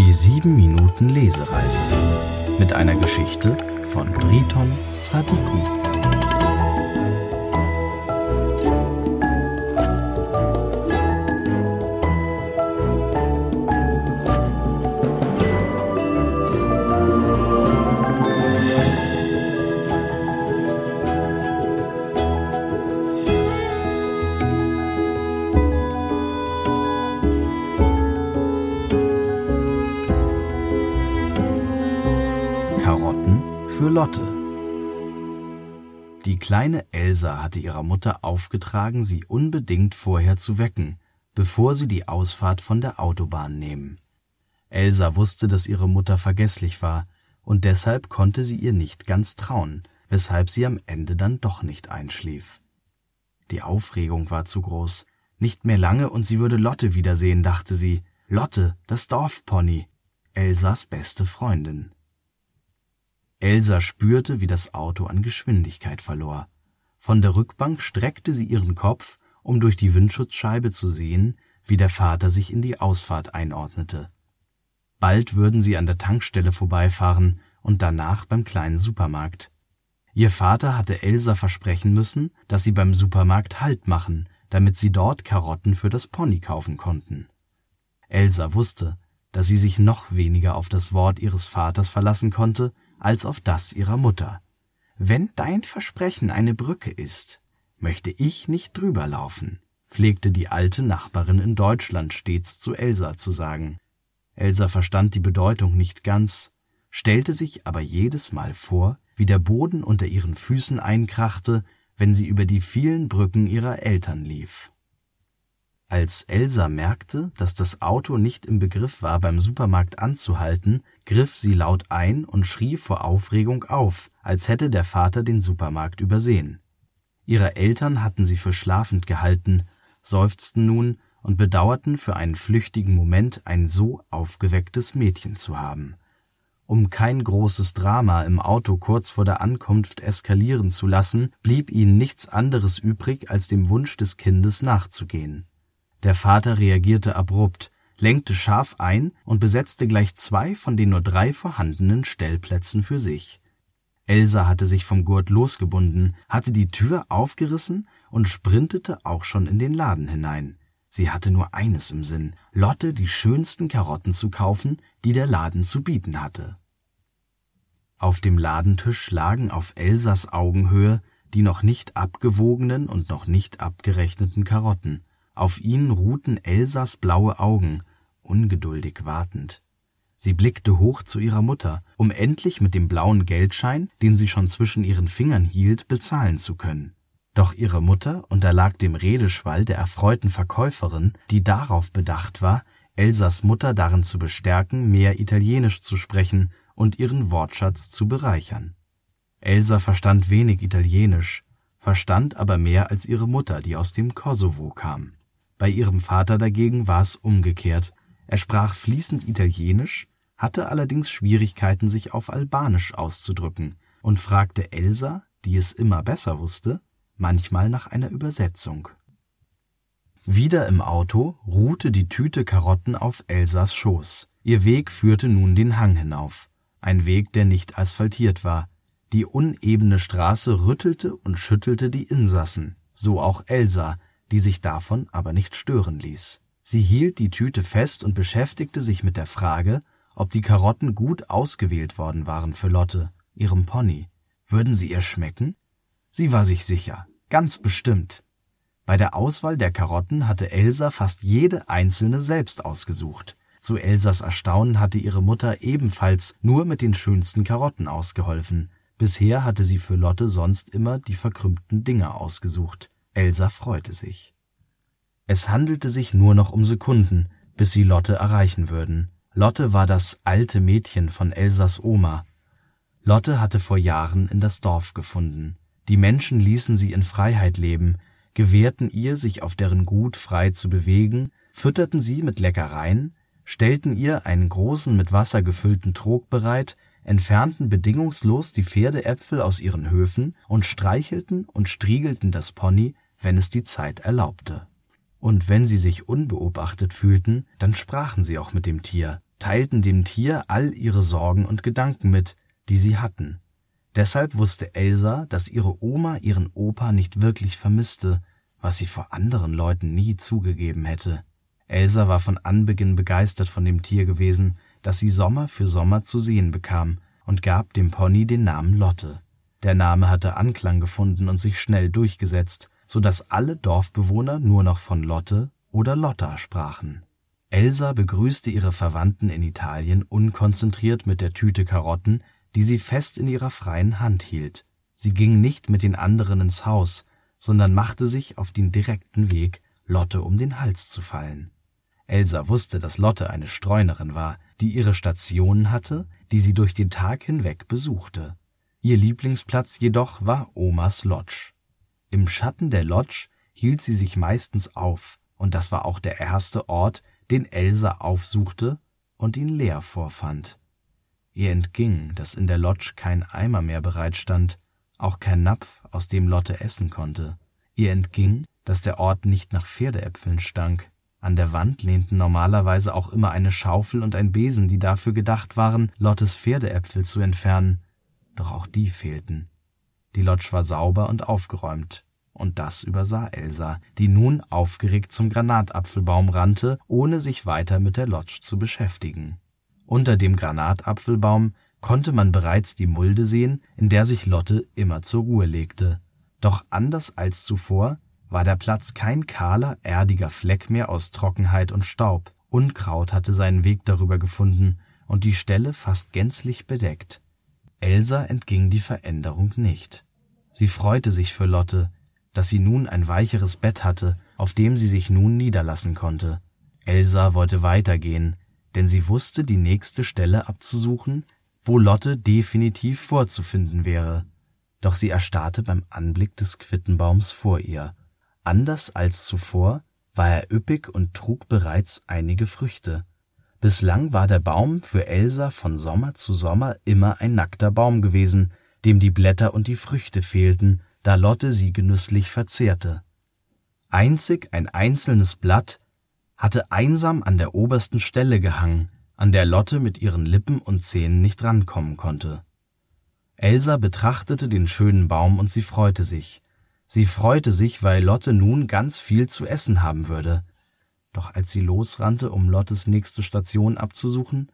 Die 7 Minuten Lesereise mit einer Geschichte von Briton Sadiku. Lotte. Die kleine Elsa hatte ihrer Mutter aufgetragen, sie unbedingt vorher zu wecken, bevor sie die Ausfahrt von der Autobahn nehmen. Elsa wusste, dass ihre Mutter vergesslich war, und deshalb konnte sie ihr nicht ganz trauen, weshalb sie am Ende dann doch nicht einschlief. Die Aufregung war zu groß. Nicht mehr lange und sie würde Lotte wiedersehen, dachte sie. Lotte, das Dorfpony, Elsas beste Freundin. Elsa spürte, wie das Auto an Geschwindigkeit verlor. Von der Rückbank streckte sie ihren Kopf, um durch die Windschutzscheibe zu sehen, wie der Vater sich in die Ausfahrt einordnete. Bald würden sie an der Tankstelle vorbeifahren und danach beim kleinen Supermarkt. Ihr Vater hatte Elsa versprechen müssen, dass sie beim Supermarkt Halt machen, damit sie dort Karotten für das Pony kaufen konnten. Elsa wusste, dass sie sich noch weniger auf das Wort ihres Vaters verlassen konnte, als auf das ihrer Mutter. Wenn dein Versprechen eine Brücke ist, möchte ich nicht drüber laufen, pflegte die alte Nachbarin in Deutschland stets zu Elsa zu sagen. Elsa verstand die Bedeutung nicht ganz, stellte sich aber jedes Mal vor, wie der Boden unter ihren Füßen einkrachte, wenn sie über die vielen Brücken ihrer Eltern lief. Als Elsa merkte, dass das Auto nicht im Begriff war, beim Supermarkt anzuhalten, griff sie laut ein und schrie vor Aufregung auf, als hätte der Vater den Supermarkt übersehen. Ihre Eltern hatten sie für schlafend gehalten, seufzten nun und bedauerten für einen flüchtigen Moment ein so aufgewecktes Mädchen zu haben. Um kein großes Drama im Auto kurz vor der Ankunft eskalieren zu lassen, blieb ihnen nichts anderes übrig, als dem Wunsch des Kindes nachzugehen. Der Vater reagierte abrupt, lenkte scharf ein und besetzte gleich zwei von den nur drei vorhandenen Stellplätzen für sich. Elsa hatte sich vom Gurt losgebunden, hatte die Tür aufgerissen und sprintete auch schon in den Laden hinein. Sie hatte nur eines im Sinn, Lotte die schönsten Karotten zu kaufen, die der Laden zu bieten hatte. Auf dem Ladentisch lagen auf Elsas Augenhöhe die noch nicht abgewogenen und noch nicht abgerechneten Karotten. Auf ihnen ruhten Elsas blaue Augen, ungeduldig wartend. Sie blickte hoch zu ihrer Mutter, um endlich mit dem blauen Geldschein, den sie schon zwischen ihren Fingern hielt, bezahlen zu können. Doch ihre Mutter unterlag dem Redeschwall der erfreuten Verkäuferin, die darauf bedacht war, Elsas Mutter darin zu bestärken, mehr Italienisch zu sprechen und ihren Wortschatz zu bereichern. Elsa verstand wenig Italienisch, verstand aber mehr als ihre Mutter, die aus dem Kosovo kam. Bei ihrem Vater dagegen war es umgekehrt. Er sprach fließend Italienisch, hatte allerdings Schwierigkeiten, sich auf Albanisch auszudrücken und fragte Elsa, die es immer besser wusste, manchmal nach einer Übersetzung. Wieder im Auto ruhte die Tüte Karotten auf Elsas Schoß. Ihr Weg führte nun den Hang hinauf, ein Weg, der nicht asphaltiert war. Die unebene Straße rüttelte und schüttelte die Insassen, so auch Elsa, die sich davon aber nicht stören ließ. Sie hielt die Tüte fest und beschäftigte sich mit der Frage, ob die Karotten gut ausgewählt worden waren für Lotte, ihrem Pony. Würden sie ihr schmecken? Sie war sich sicher, ganz bestimmt. Bei der Auswahl der Karotten hatte Elsa fast jede einzelne selbst ausgesucht. Zu Elsas Erstaunen hatte ihre Mutter ebenfalls nur mit den schönsten Karotten ausgeholfen. Bisher hatte sie für Lotte sonst immer die verkrümmten Dinger ausgesucht. Elsa freute sich. Es handelte sich nur noch um Sekunden, bis sie Lotte erreichen würden. Lotte war das alte Mädchen von Elsas Oma. Lotte hatte vor Jahren in das Dorf gefunden. Die Menschen ließen sie in Freiheit leben, gewährten ihr, sich auf deren Gut frei zu bewegen, fütterten sie mit Leckereien, stellten ihr einen großen mit Wasser gefüllten Trog bereit, entfernten bedingungslos die Pferdeäpfel aus ihren Höfen und streichelten und striegelten das Pony, wenn es die Zeit erlaubte. Und wenn sie sich unbeobachtet fühlten, dann sprachen sie auch mit dem Tier, teilten dem Tier all ihre Sorgen und Gedanken mit, die sie hatten. Deshalb wusste Elsa, dass ihre Oma ihren Opa nicht wirklich vermisste, was sie vor anderen Leuten nie zugegeben hätte. Elsa war von Anbeginn begeistert von dem Tier gewesen, das sie Sommer für Sommer zu sehen bekam, und gab dem Pony den Namen Lotte. Der Name hatte Anklang gefunden und sich schnell durchgesetzt, so dass alle Dorfbewohner nur noch von Lotte oder Lotta sprachen. Elsa begrüßte ihre Verwandten in Italien unkonzentriert mit der Tüte Karotten, die sie fest in ihrer freien Hand hielt. Sie ging nicht mit den anderen ins Haus, sondern machte sich auf den direkten Weg, Lotte um den Hals zu fallen. Elsa wusste, dass Lotte eine Streunerin war, die ihre Stationen hatte, die sie durch den Tag hinweg besuchte. Ihr Lieblingsplatz jedoch war Omas Lodge. Im Schatten der Lodge hielt sie sich meistens auf, und das war auch der erste Ort, den Elsa aufsuchte und ihn leer vorfand. Ihr entging, dass in der Lodge kein Eimer mehr bereitstand, auch kein Napf, aus dem Lotte essen konnte. Ihr entging, dass der Ort nicht nach Pferdeäpfeln stank. An der Wand lehnten normalerweise auch immer eine Schaufel und ein Besen, die dafür gedacht waren, Lottes Pferdeäpfel zu entfernen doch auch die fehlten. Die Lodge war sauber und aufgeräumt, und das übersah Elsa, die nun aufgeregt zum Granatapfelbaum rannte, ohne sich weiter mit der Lodge zu beschäftigen. Unter dem Granatapfelbaum konnte man bereits die Mulde sehen, in der sich Lotte immer zur Ruhe legte. Doch anders als zuvor war der Platz kein kahler, erdiger Fleck mehr aus Trockenheit und Staub. Unkraut hatte seinen Weg darüber gefunden und die Stelle fast gänzlich bedeckt. Elsa entging die Veränderung nicht. Sie freute sich für Lotte, dass sie nun ein weicheres Bett hatte, auf dem sie sich nun niederlassen konnte. Elsa wollte weitergehen, denn sie wusste die nächste Stelle abzusuchen, wo Lotte definitiv vorzufinden wäre. Doch sie erstarrte beim Anblick des Quittenbaums vor ihr. Anders als zuvor war er üppig und trug bereits einige Früchte. Bislang war der Baum für Elsa von Sommer zu Sommer immer ein nackter Baum gewesen, dem die Blätter und die Früchte fehlten, da Lotte sie genüsslich verzehrte. Einzig ein einzelnes Blatt hatte einsam an der obersten Stelle gehangen, an der Lotte mit ihren Lippen und Zähnen nicht rankommen konnte. Elsa betrachtete den schönen Baum und sie freute sich. Sie freute sich, weil Lotte nun ganz viel zu essen haben würde. Doch als sie losrannte, um Lottes nächste Station abzusuchen,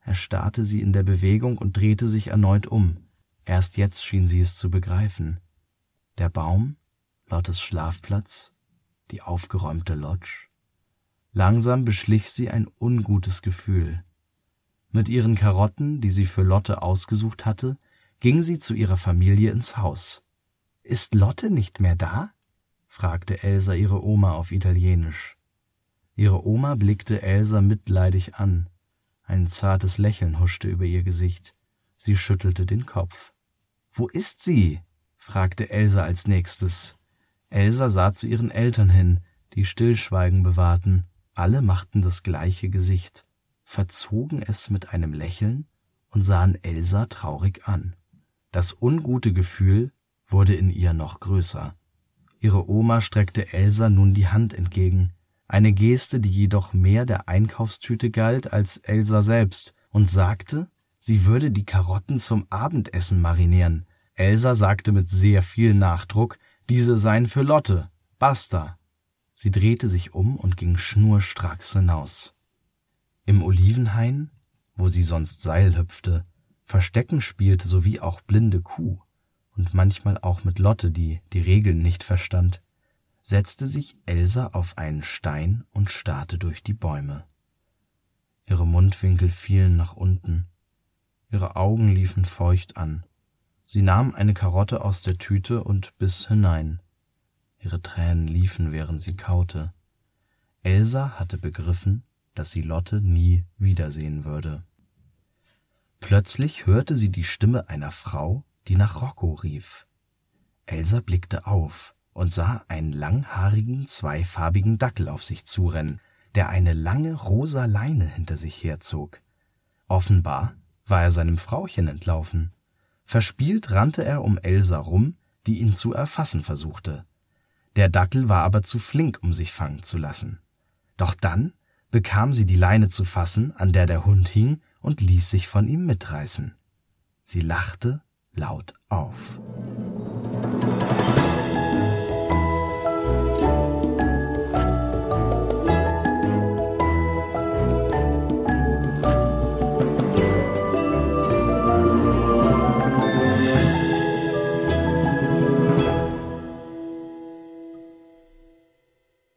erstarrte sie in der Bewegung und drehte sich erneut um. Erst jetzt schien sie es zu begreifen. Der Baum, Lottes Schlafplatz, die aufgeräumte Lodge. Langsam beschlich sie ein ungutes Gefühl. Mit ihren Karotten, die sie für Lotte ausgesucht hatte, ging sie zu ihrer Familie ins Haus. Ist Lotte nicht mehr da? fragte Elsa ihre Oma auf Italienisch. Ihre Oma blickte Elsa mitleidig an. Ein zartes Lächeln huschte über ihr Gesicht. Sie schüttelte den Kopf. Wo ist sie? fragte Elsa als nächstes. Elsa sah zu ihren Eltern hin, die Stillschweigen bewahrten. Alle machten das gleiche Gesicht, verzogen es mit einem Lächeln und sahen Elsa traurig an. Das ungute Gefühl wurde in ihr noch größer. Ihre Oma streckte Elsa nun die Hand entgegen, eine Geste, die jedoch mehr der Einkaufstüte galt als Elsa selbst, und sagte, sie würde die Karotten zum Abendessen marinieren. Elsa sagte mit sehr viel Nachdruck, diese seien für Lotte, basta. Sie drehte sich um und ging schnurstracks hinaus. Im Olivenhain, wo sie sonst Seil hüpfte, Verstecken spielte sowie auch blinde Kuh und manchmal auch mit Lotte, die die Regeln nicht verstand, setzte sich Elsa auf einen Stein und starrte durch die Bäume. Ihre Mundwinkel fielen nach unten, ihre Augen liefen feucht an. Sie nahm eine Karotte aus der Tüte und biss hinein. Ihre Tränen liefen, während sie kaute. Elsa hatte begriffen, dass sie Lotte nie wiedersehen würde. Plötzlich hörte sie die Stimme einer Frau, die nach Rocco rief. Elsa blickte auf und sah einen langhaarigen, zweifarbigen Dackel auf sich zurennen, der eine lange rosa Leine hinter sich herzog. Offenbar war er seinem Frauchen entlaufen. Verspielt rannte er um Elsa rum, die ihn zu erfassen versuchte. Der Dackel war aber zu flink, um sich fangen zu lassen. Doch dann bekam sie die Leine zu fassen, an der der Hund hing, und ließ sich von ihm mitreißen. Sie lachte laut auf.